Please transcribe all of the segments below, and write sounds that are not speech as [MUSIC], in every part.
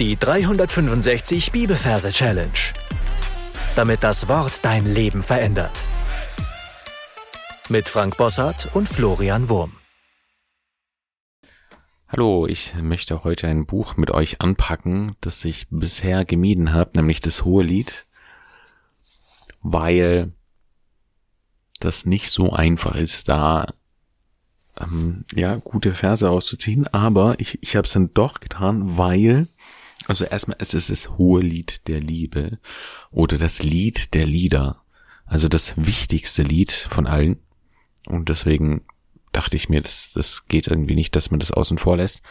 Die 365 Bibelverse Challenge. Damit das Wort dein Leben verändert. Mit Frank Bossart und Florian Wurm. Hallo, ich möchte heute ein Buch mit euch anpacken, das ich bisher gemieden habe, nämlich das Hohe Lied, weil das nicht so einfach ist, da ähm, ja gute Verse auszuziehen, aber ich, ich habe es dann doch getan, weil also erstmal, es ist das hohe Lied der Liebe oder das Lied der Lieder. Also das wichtigste Lied von allen. Und deswegen dachte ich mir, das, das geht irgendwie nicht, dass man das außen vor lässt.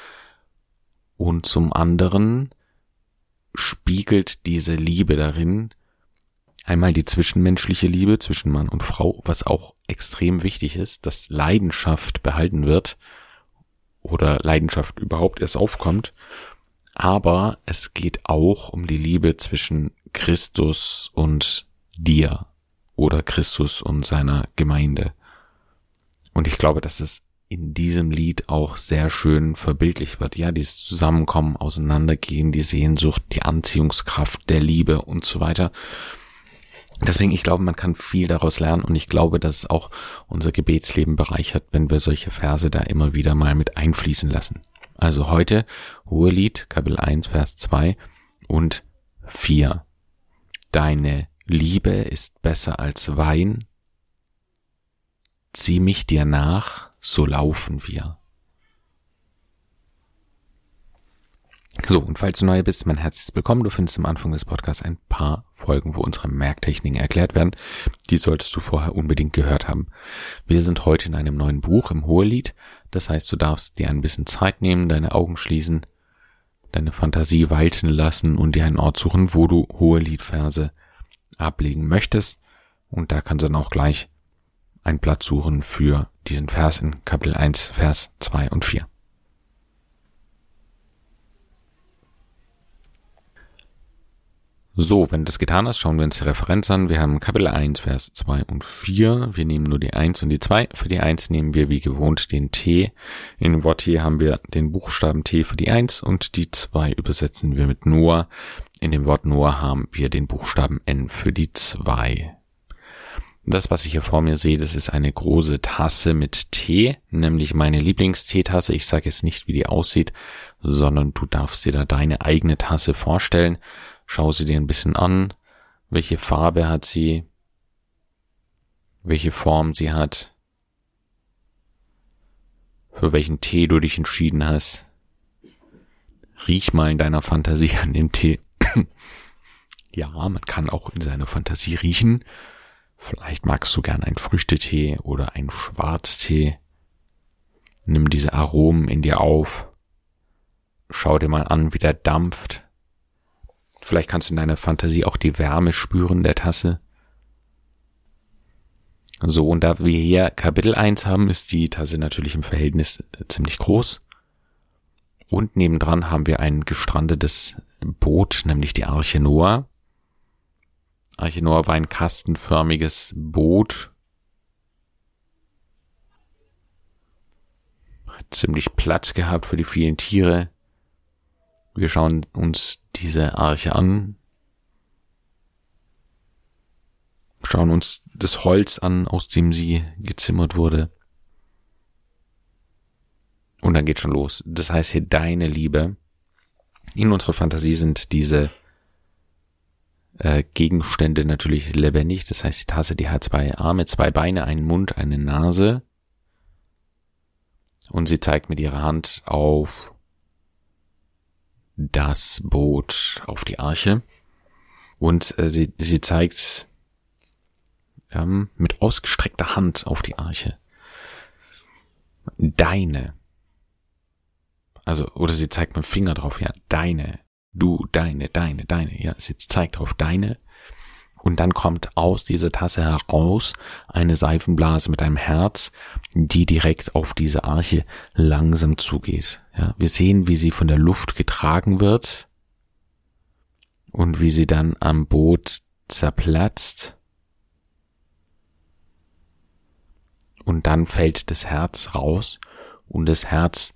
Und zum anderen spiegelt diese Liebe darin einmal die zwischenmenschliche Liebe zwischen Mann und Frau, was auch extrem wichtig ist, dass Leidenschaft behalten wird oder Leidenschaft überhaupt erst aufkommt aber es geht auch um die Liebe zwischen Christus und dir oder Christus und seiner Gemeinde. Und ich glaube, dass es in diesem Lied auch sehr schön verbildlich wird. Ja, dieses Zusammenkommen, Auseinandergehen, die Sehnsucht, die Anziehungskraft der Liebe und so weiter. Deswegen, ich glaube, man kann viel daraus lernen und ich glaube, dass es auch unser Gebetsleben bereichert, wenn wir solche Verse da immer wieder mal mit einfließen lassen. Also heute Hohelied, Kapitel 1, Vers 2 und 4. Deine Liebe ist besser als Wein. Zieh mich dir nach, so laufen wir. So, und falls du neu bist, mein herzliches Willkommen. Du findest am Anfang des Podcasts ein paar Folgen, wo unsere Merktechniken erklärt werden. Die solltest du vorher unbedingt gehört haben. Wir sind heute in einem neuen Buch im Hohelied. Das heißt, du darfst dir ein bisschen Zeit nehmen, deine Augen schließen, deine Fantasie walten lassen und dir einen Ort suchen, wo du Hoheliedverse ablegen möchtest. Und da kannst du dann auch gleich einen Platz suchen für diesen Vers in Kapitel 1, Vers 2 und 4. So, wenn du das getan hast, schauen wir uns die Referenz an. Wir haben Kapitel 1, Vers 2 und 4. Wir nehmen nur die 1 und die 2. Für die 1 nehmen wir wie gewohnt den T. In dem Wort hier haben wir den Buchstaben T für die 1 und die 2 übersetzen wir mit Noah. In dem Wort Noah haben wir den Buchstaben N für die 2. Das, was ich hier vor mir sehe, das ist eine große Tasse mit Tee, nämlich meine Lieblingsteetasse. Ich sage jetzt nicht, wie die aussieht, sondern du darfst dir da deine eigene Tasse vorstellen. Schau sie dir ein bisschen an. Welche Farbe hat sie? Welche Form sie hat? Für welchen Tee du dich entschieden hast? Riech mal in deiner Fantasie an dem Tee. [CLEARS THROAT] ja, man kann auch in seiner Fantasie riechen. Vielleicht magst du gern einen Früchtetee oder einen Schwarztee. Nimm diese Aromen in dir auf. Schau dir mal an, wie der dampft. Vielleicht kannst du in deiner Fantasie auch die Wärme spüren der Tasse. So, und da wir hier Kapitel 1 haben, ist die Tasse natürlich im Verhältnis äh, ziemlich groß. Und nebendran haben wir ein gestrandetes Boot, nämlich die Arche Noah. Arche Noah war ein kastenförmiges Boot. Hat ziemlich Platz gehabt für die vielen Tiere. Wir schauen uns diese Arche an, schauen uns das Holz an, aus dem sie gezimmert wurde. Und dann geht schon los. Das heißt hier deine Liebe. In unserer Fantasie sind diese äh, Gegenstände natürlich lebendig. Das heißt, die Tasse, die hat zwei Arme, zwei Beine, einen Mund, eine Nase. Und sie zeigt mit ihrer Hand auf das Boot auf die Arche und äh, sie, sie zeigt ähm, mit ausgestreckter Hand auf die Arche. Deine. Also, oder sie zeigt mit dem Finger drauf, ja, deine, du, deine, deine, deine, ja, sie zeigt drauf deine und dann kommt aus dieser Tasse heraus eine Seifenblase mit einem Herz, die direkt auf diese Arche langsam zugeht. Ja, wir sehen, wie sie von der Luft getragen wird und wie sie dann am Boot zerplatzt. Und dann fällt das Herz raus und das Herz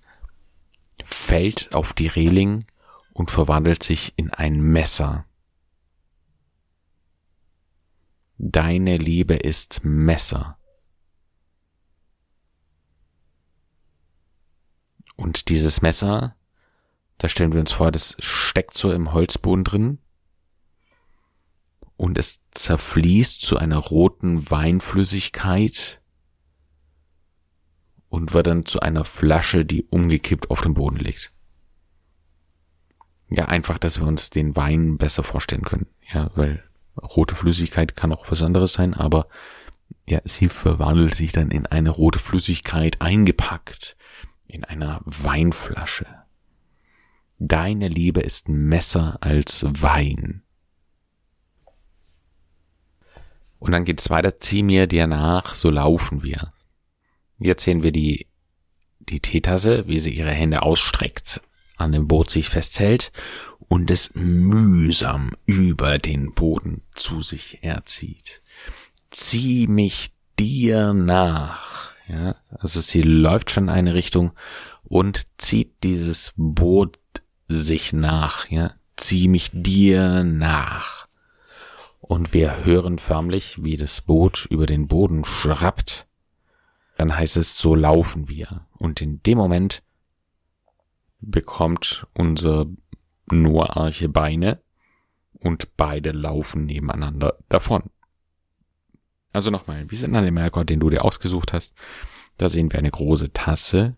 fällt auf die Reling und verwandelt sich in ein Messer. Deine Liebe ist Messer. Und dieses Messer, da stellen wir uns vor, das steckt so im Holzboden drin und es zerfließt zu einer roten Weinflüssigkeit und wird dann zu einer Flasche, die umgekippt auf dem Boden liegt. Ja, einfach, dass wir uns den Wein besser vorstellen können. Ja, weil rote Flüssigkeit kann auch was anderes sein, aber ja, sie verwandelt sich dann in eine rote Flüssigkeit eingepackt in einer Weinflasche. Deine Liebe ist Messer als Wein. Und dann geht es weiter, zieh mir dir nach, so laufen wir. Jetzt sehen wir die, die Teetasse, wie sie ihre Hände ausstreckt, an dem Boot sich festhält und es mühsam über den Boden zu sich erzieht. Zieh mich dir nach. Ja, also sie läuft schon in eine Richtung und zieht dieses Boot sich nach. Ja, zieh mich dir nach. Und wir hören förmlich, wie das Boot über den Boden schrappt. Dann heißt es, so laufen wir. Und in dem Moment bekommt unser Noah-Arche Beine und beide laufen nebeneinander davon. Also nochmal, wie sind an dem Merkor, den du dir ausgesucht hast? Da sehen wir eine große Tasse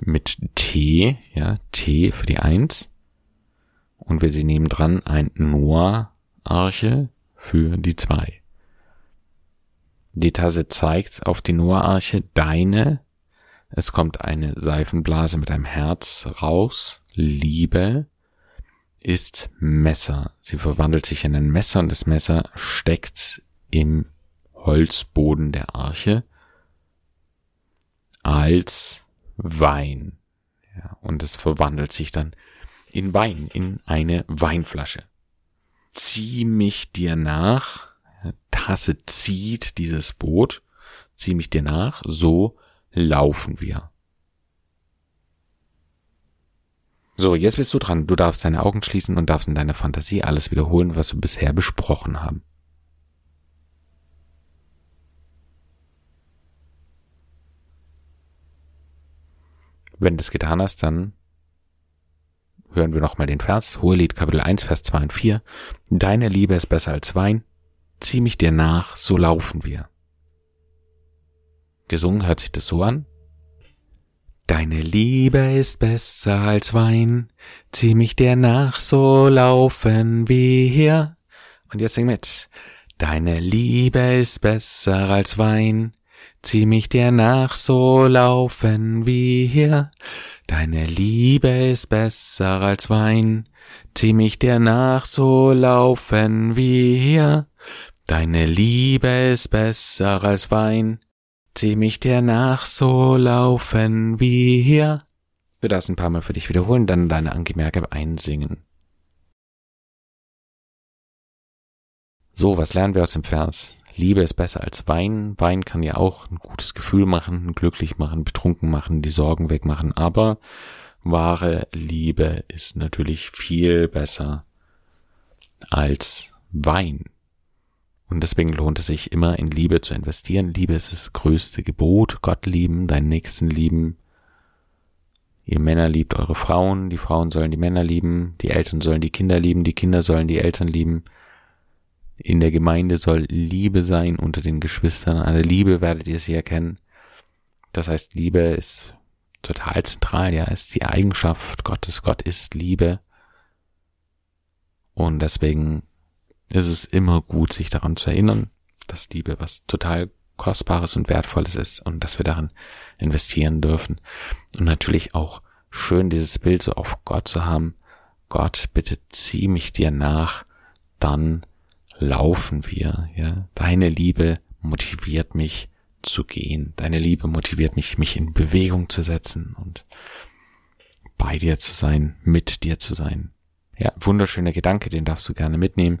mit T, ja, T für die Eins. Und wir sehen nebendran ein Noah-Arche für die Zwei. Die Tasse zeigt auf die Noah-Arche deine. Es kommt eine Seifenblase mit einem Herz raus. Liebe ist Messer. Sie verwandelt sich in ein Messer und das Messer steckt im Holzboden der Arche als Wein. Ja, und es verwandelt sich dann in Wein, in eine Weinflasche. Zieh mich dir nach, Tasse zieht dieses Boot, zieh mich dir nach, so laufen wir. So, jetzt bist du dran. Du darfst deine Augen schließen und darfst in deiner Fantasie alles wiederholen, was wir bisher besprochen haben. Wenn du das getan hast, dann hören wir nochmal den Vers. Hohelied Kapitel 1, Vers 2 und 4. Deine Liebe ist besser als Wein. Zieh mich dir nach, so laufen wir. Gesungen hört sich das so an. Deine Liebe ist besser als Wein, zieh mich dir nach, so laufen wir. Und jetzt sing mit. Deine Liebe ist besser als Wein, zieh mich dir nach, so laufen wir. Deine Liebe ist besser als Wein, zieh mich dir nach, so laufen wir. Deine Liebe ist besser als Wein, Zieh mich dir nach, so laufen wir hier. Wir das ein paar Mal für dich wiederholen, dann deine Angemerke einsingen. So, was lernen wir aus dem Vers? Liebe ist besser als Wein. Wein kann ja auch ein gutes Gefühl machen, glücklich machen, betrunken machen, die Sorgen wegmachen, aber wahre Liebe ist natürlich viel besser als Wein. Und deswegen lohnt es sich immer in Liebe zu investieren. Liebe ist das größte Gebot. Gott lieben, deinen Nächsten lieben. Ihr Männer liebt eure Frauen, die Frauen sollen die Männer lieben, die Eltern sollen die Kinder lieben, die Kinder sollen die Eltern lieben. In der Gemeinde soll Liebe sein unter den Geschwistern. Eine Liebe werdet ihr sie erkennen. Das heißt, Liebe ist total zentral, ja, ist die Eigenschaft Gottes. Gott ist Liebe. Und deswegen ist es immer gut, sich daran zu erinnern, dass Liebe was total Kostbares und Wertvolles ist und dass wir darin investieren dürfen. Und natürlich auch schön dieses Bild so auf Gott zu haben. Gott, bitte zieh mich dir nach, dann laufen wir, ja. Deine Liebe motiviert mich zu gehen. Deine Liebe motiviert mich, mich in Bewegung zu setzen und bei dir zu sein, mit dir zu sein. Ja, wunderschöner Gedanke, den darfst du gerne mitnehmen.